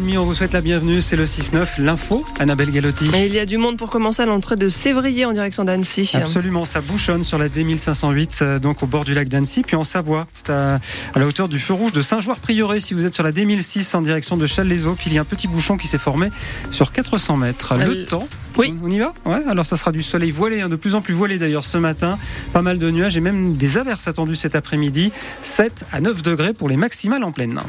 On vous souhaite la bienvenue, c'est le 6-9, l'info, Annabelle Galotti. Et il y a du monde pour commencer à l'entrée de Sévrier en direction d'Annecy. Absolument, ça bouchonne sur la D1508, euh, donc au bord du lac d'Annecy, puis en Savoie. C'est à, la hauteur du feu rouge de Saint-Joire-Prieuré. Si vous êtes sur la D1006 en direction de Challes-les-Eaux, il y a un petit bouchon qui s'est formé sur 400 mètres. Le euh, temps, oui. on y va? Ouais, alors ça sera du soleil voilé, hein, de plus en plus voilé d'ailleurs ce matin. Pas mal de nuages et même des averses attendues cet après-midi. 7 à 9 degrés pour les maximales en pleine.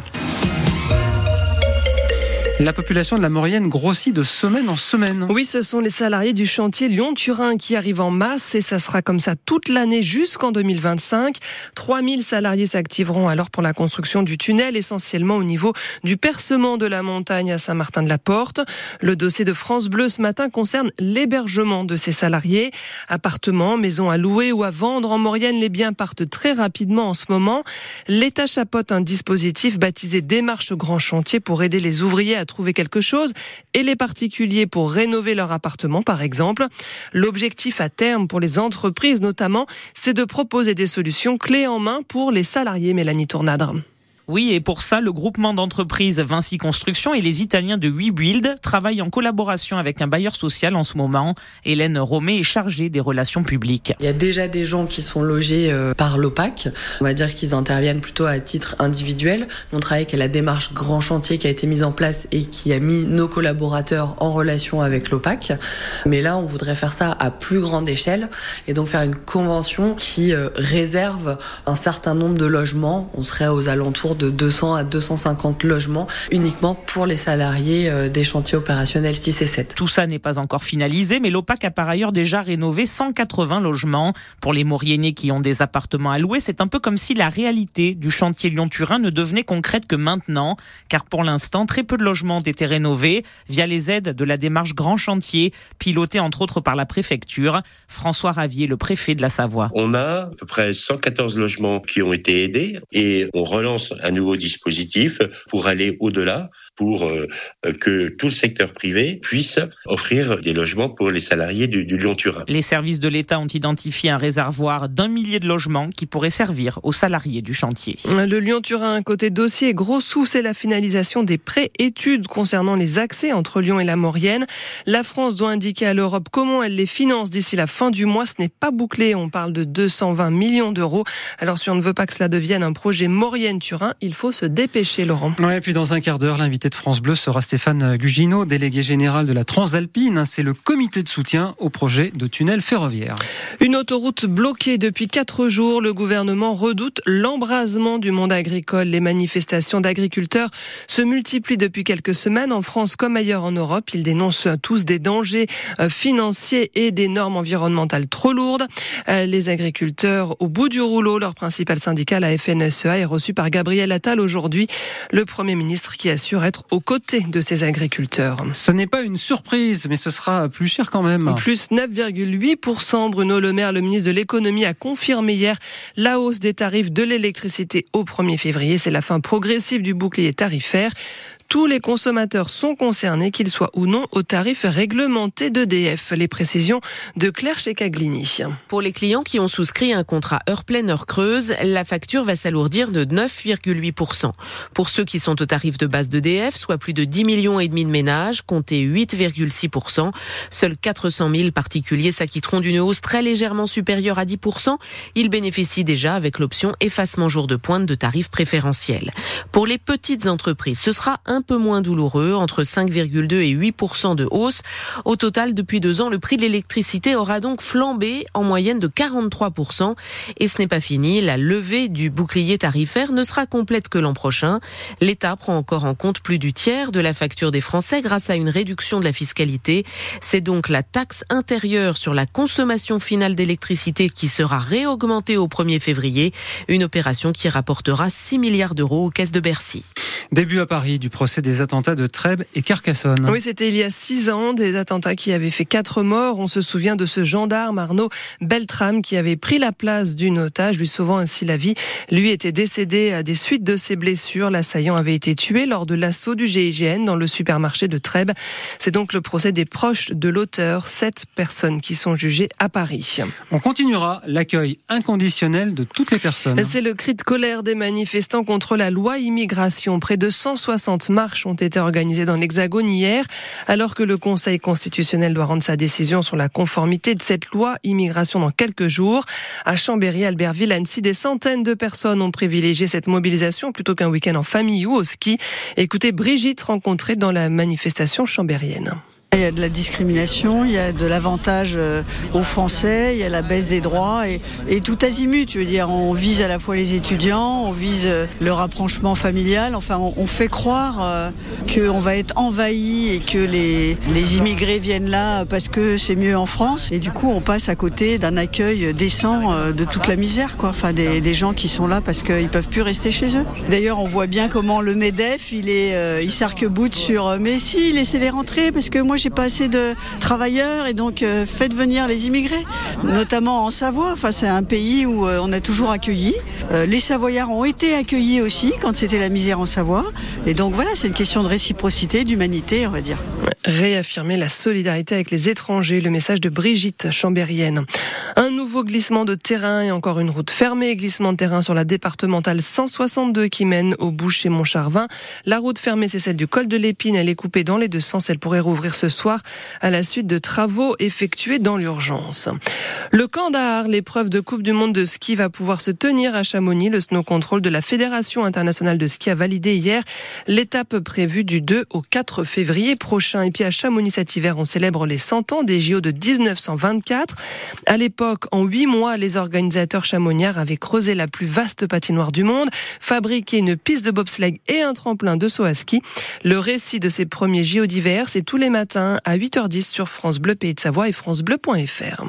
La population de la Maurienne grossit de semaine en semaine. Oui, ce sont les salariés du chantier Lyon-Turin qui arrivent en masse et ça sera comme ça toute l'année jusqu'en 2025. 3000 salariés s'activeront alors pour la construction du tunnel, essentiellement au niveau du percement de la montagne à Saint-Martin-de-la-Porte. Le dossier de France Bleu ce matin concerne l'hébergement de ces salariés. Appartements, maisons à louer ou à vendre en Maurienne, les biens partent très rapidement en ce moment. L'État chapeaute un dispositif baptisé Démarche Grand Chantier pour aider les ouvriers à trouver quelque chose et les particuliers pour rénover leur appartement, par exemple. L'objectif à terme pour les entreprises, notamment, c'est de proposer des solutions clés en main pour les salariés, Mélanie Tournadre. Oui, et pour ça, le groupement d'entreprises Vinci Construction et les Italiens de WeBuild travaillent en collaboration avec un bailleur social en ce moment. Hélène Romé est chargée des relations publiques. Il y a déjà des gens qui sont logés euh, par l'OPAC. On va dire qu'ils interviennent plutôt à titre individuel. On travaille avec la démarche Grand Chantier qui a été mise en place et qui a mis nos collaborateurs en relation avec l'OPAC. Mais là, on voudrait faire ça à plus grande échelle et donc faire une convention qui euh, réserve un certain nombre de logements. On serait aux alentours de 200 à 250 logements uniquement pour les salariés euh, des chantiers opérationnels 6 et 7. Tout ça n'est pas encore finalisé, mais l'OPAC a par ailleurs déjà rénové 180 logements. Pour les Mauriennais qui ont des appartements à louer, c'est un peu comme si la réalité du chantier Lyon-Turin ne devenait concrète que maintenant, car pour l'instant, très peu de logements ont été rénovés via les aides de la démarche Grand Chantier, pilotée entre autres par la préfecture. François Ravier, le préfet de la Savoie. On a à peu près 114 logements qui ont été aidés et on relance un nouveau dispositif pour aller au-delà pour euh, que tout le secteur privé puisse offrir des logements pour les salariés du, Lyon-Turin. Les services de l'État ont identifié un réservoir d'un millier de logements qui pourrait servir aux salariés du chantier. Le Lyon-Turin, côté dossier, gros sous, c'est la finalisation des pré-études concernant les accès entre Lyon et la Maurienne. La France doit indiquer à l'Europe comment elle les finance d'ici la fin du mois. Ce n'est pas bouclé. On parle de 220 millions d'euros. Alors si on ne veut pas que cela devienne un projet Maurienne-Turin, il faut se dépêcher, Laurent. Ouais, puis dans un quart d'heure, de France Bleu sera Stéphane Gugino, délégué général de la Transalpine. C'est le comité de soutien au projet de tunnel ferroviaire. Une autoroute bloquée depuis quatre jours. Le gouvernement redoute l'embrasement du monde agricole. Les manifestations d'agriculteurs se multiplient depuis quelques semaines en France comme ailleurs en Europe. Ils dénoncent tous des dangers euh, financiers et des normes environnementales trop lourdes. Euh, les agriculteurs au bout du rouleau, leur principal syndicat, la FNSEA, est reçu par Gabriel Attal aujourd'hui. Le Premier ministre qui assure être aux côtés de ces agriculteurs. Ce n'est pas une surprise, mais ce sera plus cher quand même. Plus 9,8%. Bruno Le Maire, le ministre de l'économie, a confirmé hier la hausse des tarifs de l'électricité au 1er février. C'est la fin progressive du bouclier tarifaire tous les consommateurs sont concernés, qu'ils soient ou non au tarif réglementé d'EDF. Les précisions de Claire Checaglini. Pour les clients qui ont souscrit un contrat heure pleine, heure creuse, la facture va s'alourdir de 9,8%. Pour ceux qui sont au tarif de base d'EDF, soit plus de 10 millions et demi de ménages, comptez 8,6%. Seuls 400 000 particuliers s'acquitteront d'une hausse très légèrement supérieure à 10%. Ils bénéficient déjà avec l'option effacement jour de pointe de tarifs préférentiels. Pour les petites entreprises, ce sera un peu moins douloureux, entre 5,2 et 8 de hausse. Au total, depuis deux ans, le prix de l'électricité aura donc flambé en moyenne de 43 Et ce n'est pas fini, la levée du bouclier tarifaire ne sera complète que l'an prochain. L'État prend encore en compte plus du tiers de la facture des Français grâce à une réduction de la fiscalité. C'est donc la taxe intérieure sur la consommation finale d'électricité qui sera réaugmentée au 1er février, une opération qui rapportera 6 milliards d'euros aux caisses de Bercy. Début à Paris du procès des attentats de Trèbes et Carcassonne. Oui, c'était il y a six ans, des attentats qui avaient fait quatre morts. On se souvient de ce gendarme Arnaud Beltrame qui avait pris la place d'une otage, lui sauvant ainsi la vie. Lui était décédé à des suites de ses blessures. L'assaillant avait été tué lors de l'assaut du GIGN dans le supermarché de Trèbes. C'est donc le procès des proches de l'auteur, sept personnes qui sont jugées à Paris. On continuera l'accueil inconditionnel de toutes les personnes. C'est le cri de colère des manifestants contre la loi immigration. Près de 160 marches ont été organisées dans l'Hexagone hier, alors que le Conseil constitutionnel doit rendre sa décision sur la conformité de cette loi immigration dans quelques jours. À Chambéry, Albertville, Annecy, des centaines de personnes ont privilégié cette mobilisation plutôt qu'un week-end en famille ou au ski. Écoutez Brigitte rencontrée dans la manifestation chambérienne. Il y a de la discrimination, il y a de l'avantage euh, aux Français, il y a la baisse des droits et, tout azimut. Tu veux dire, on vise à la fois les étudiants, on vise euh, le rapprochement familial. Enfin, on, fait croire euh, qu'on va être envahi et que les, les immigrés viennent là parce que c'est mieux en France. Et du coup, on passe à côté d'un accueil décent de toute la misère, quoi. Enfin, des, des gens qui sont là parce qu'ils peuvent plus rester chez eux. D'ailleurs, on voit bien comment le Medef, il est, il s'arc-boute sur. Mais si, laissez-les rentrer parce que moi j'ai pas assez de travailleurs et donc euh, faites venir les immigrés, notamment en Savoie. Enfin, c'est un pays où euh, on a toujours accueilli. Euh, les Savoyards ont été accueillis aussi quand c'était la misère en Savoie. Et donc voilà, c'est une question de réciprocité, d'humanité, on va dire. Réaffirmer la solidarité avec les étrangers, le message de Brigitte Chambérienne. Nouveau glissement de terrain et encore une route fermée. Glissement de terrain sur la départementale 162 qui mène au boucher Montcharvin. La route fermée, c'est celle du col de l'Épine. Elle est coupée dans les deux sens. Elle pourrait rouvrir ce soir à la suite de travaux effectués dans l'urgence. Le camp d'Ar, l'épreuve de Coupe du Monde de ski va pouvoir se tenir à Chamonix. Le snow control de la Fédération internationale de ski a validé hier l'étape prévue du 2 au 4 février prochain. Et puis à Chamonix cet hiver, on célèbre les 100 ans des JO de 1924. À l'époque, en huit mois, les organisateurs chamoniards avaient creusé la plus vaste patinoire du monde, fabriqué une piste de bobsleigh et un tremplin de saut à ski. Le récit de ces premiers JO d'hiver, c'est tous les matins à 8h10 sur France Bleu Pays de Savoie et francebleu.fr.